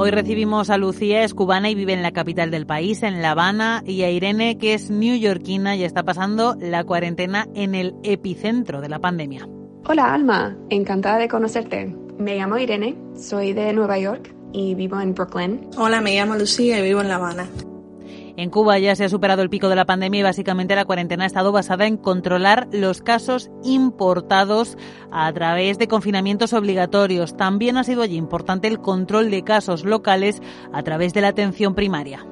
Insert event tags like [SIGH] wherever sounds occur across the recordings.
Hoy recibimos a Lucía, es cubana y vive en la capital del país, en La Habana, y a Irene, que es newyorkina y está pasando la cuarentena en el epicentro de la pandemia. Hola Alma, encantada de conocerte. Me llamo Irene, soy de Nueva York y vivo en Brooklyn. Hola, me llamo Lucía y vivo en La Habana. En Cuba ya se ha superado el pico de la pandemia y básicamente la cuarentena ha estado basada en controlar los casos importados a través de confinamientos obligatorios. También ha sido allí importante el control de casos locales a través de la atención primaria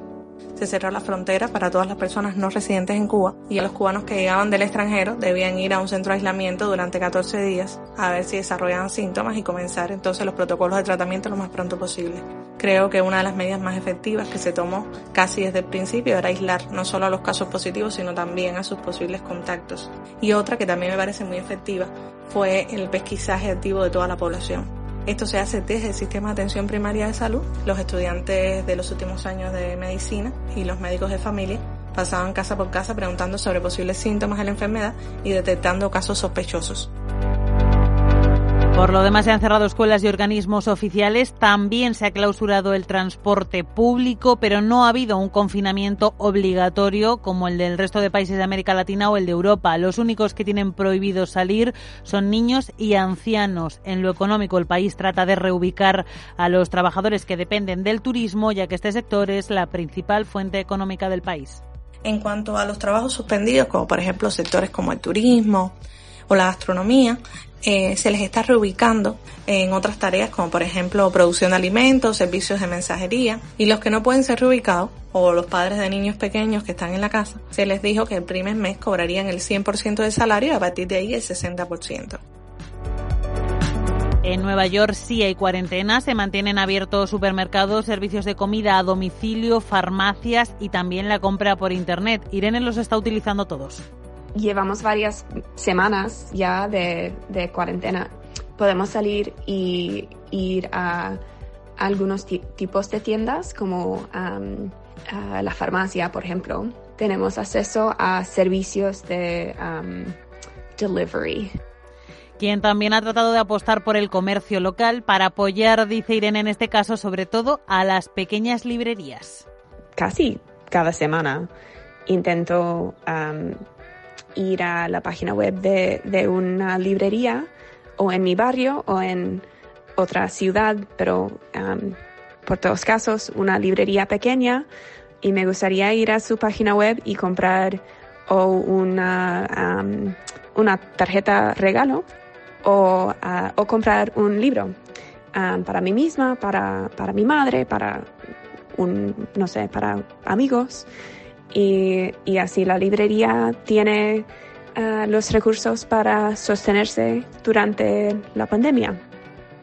se cerró la frontera para todas las personas no residentes en Cuba y a los cubanos que llegaban del extranjero debían ir a un centro de aislamiento durante 14 días a ver si desarrollaban síntomas y comenzar entonces los protocolos de tratamiento lo más pronto posible. Creo que una de las medidas más efectivas que se tomó casi desde el principio era aislar no solo a los casos positivos sino también a sus posibles contactos. Y otra que también me parece muy efectiva fue el pesquisaje activo de toda la población esto se hace desde el sistema de atención primaria de salud. Los estudiantes de los últimos años de medicina y los médicos de familia pasaban casa por casa preguntando sobre posibles síntomas de la enfermedad y detectando casos sospechosos. Por lo demás, se han cerrado escuelas y organismos oficiales. También se ha clausurado el transporte público, pero no ha habido un confinamiento obligatorio como el del resto de países de América Latina o el de Europa. Los únicos que tienen prohibido salir son niños y ancianos. En lo económico, el país trata de reubicar a los trabajadores que dependen del turismo, ya que este sector es la principal fuente económica del país. En cuanto a los trabajos suspendidos, como por ejemplo sectores como el turismo, o la gastronomía, eh, se les está reubicando en otras tareas como por ejemplo producción de alimentos, servicios de mensajería y los que no pueden ser reubicados o los padres de niños pequeños que están en la casa, se les dijo que el primer mes cobrarían el 100% del salario y a partir de ahí el 60%. En Nueva York sí hay cuarentena, se mantienen abiertos supermercados, servicios de comida a domicilio, farmacias y también la compra por Internet. Irene los está utilizando todos llevamos varias semanas ya de, cuarentena. Podemos salir y ir a algunos tipos de tiendas como a la farmacia, por ejemplo. Tenemos acceso a servicios de delivery. Quien también ha tratado de apostar por el comercio local para apoyar, dice Irene en este caso, sobre todo a las pequeñas librerías. Casi cada semana intento ir a la página web de, una librería o en mi barrio o en otra ciudad, pero um, por todos casos una librería pequeña. Y me gustaría ir a su página web y comprar o una, um, una tarjeta regalo o, uh, o, comprar un libro um, para mí misma, para, para mi madre, para un, no sé, para amigos y, así la librería tiene ah, los recursos para sostenerse durante la pandemia.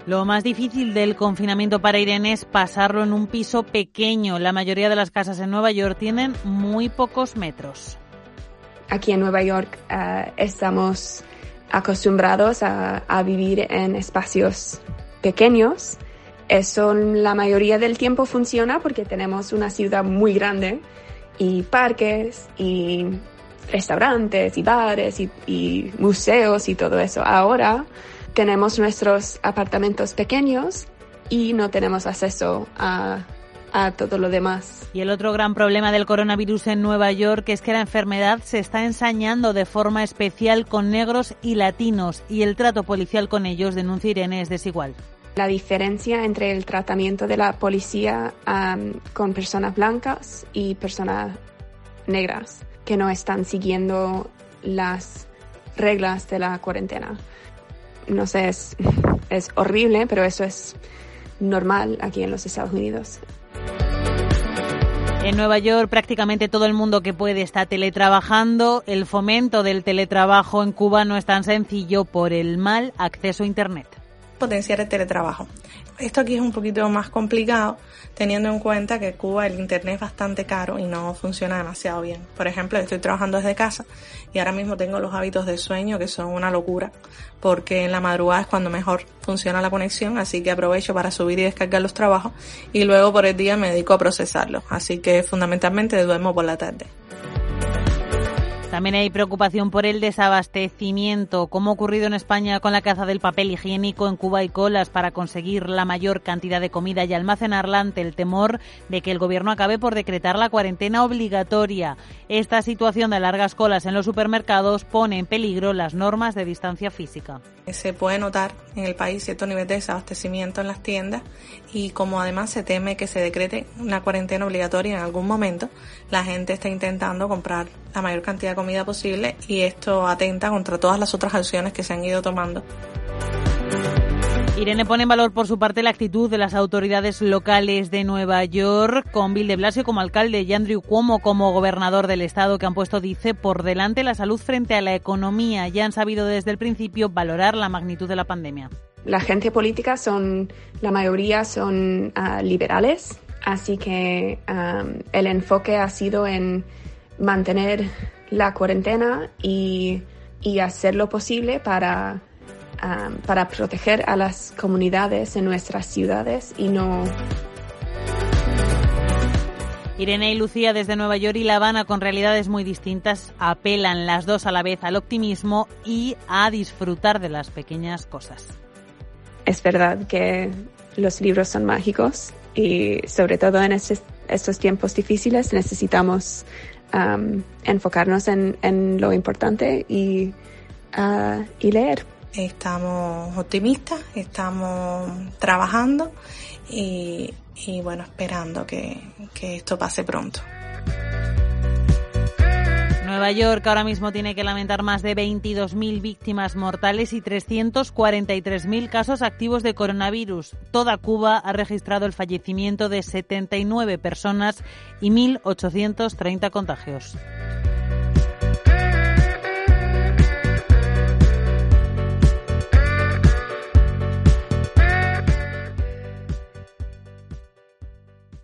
Lo más difícil del confinamiento para Irene es pasarlo en un piso pequeño. La mayoría de las casas en Nueva York tienen muy pocos metros. Aquí en Nueva York ah, estamos acostumbrados a, a, vivir en espacios pequeños. Eso la mayoría del tiempo funciona porque tenemos una ciudad muy grande y parques y restaurantes y bares y, museos y todo eso. Ahora tenemos nuestros apartamentos pequeños y no tenemos acceso a, a todo lo demás. Y el otro gran problema del coronavirus en Nueva York es que la enfermedad se está ensañando de forma especial con negros y latinos y el trato policial con ellos, denuncia Irene, es desigual la diferencia entre el tratamiento de la policía con personas blancas y personas negras que no están siguiendo las reglas de la cuarentena. No sé, es, [LAUGHS] es horrible, pero eso es normal aquí en los Estados Unidos. En Nueva York prácticamente todo el mundo que puede está teletrabajando. El fomento del teletrabajo en Cuba no es tan sencillo por el mal acceso a Internet. Potenciar el teletrabajo. Esto aquí es un poquito más complicado teniendo en cuenta que Cuba el internet es bastante caro y no funciona demasiado bien. Por ejemplo, estoy trabajando desde casa y ahora mismo tengo los hábitos de sueño que son una locura porque en la madrugada es cuando mejor funciona la conexión, así que aprovecho para subir y descargar los trabajos y luego por el día me dedico a procesarlos, así que fundamentalmente duermo por la tarde. También hay preocupación por el desabastecimiento, como ha ocurrido en España con la caza del papel higiénico. En Cuba y colas para conseguir la mayor cantidad de comida y almacenarla ante el temor de que el gobierno acabe por decretar la cuarentena obligatoria. Esta situación de largas colas en los supermercados pone en peligro las normas de distancia física. Se puede notar en el país cierto nivel de desabastecimiento en las tiendas y como además se teme que se decrete una cuarentena obligatoria en algún momento, la gente está intentando comprar la mayor cantidad de comida posible y esto atenta contra todas las otras acciones que se han ido tomando. Irene pone en valor por su parte la actitud de las autoridades locales de Nueva York, con Bill de Blasio como alcalde y Andrew Cuomo como gobernador del estado, que han puesto, dice, por delante la salud frente a la economía y han sabido desde el principio valorar la magnitud de la pandemia. La gente política son, la mayoría son uh, liberales, así que um, el enfoque ha sido en mantener la cuarentena y, y hacer lo posible para, um, para proteger a las comunidades en nuestras ciudades y no Irene y Lucía desde Nueva York y La Habana con realidades muy distintas apelan las dos a la vez al optimismo y a disfrutar de las pequeñas cosas. Es verdad que los libros son mágicos y sobre todo en estos, estos tiempos difíciles necesitamos um, enfocarnos en, en, lo importante y, uh, y leer. Estamos optimistas, estamos trabajando y, y bueno, esperando que, que esto pase pronto. Nueva York ahora mismo tiene que lamentar más de 22.000 víctimas mortales y 343.000 casos activos de coronavirus. Toda Cuba ha registrado el fallecimiento de 79 personas y 1.830 contagios.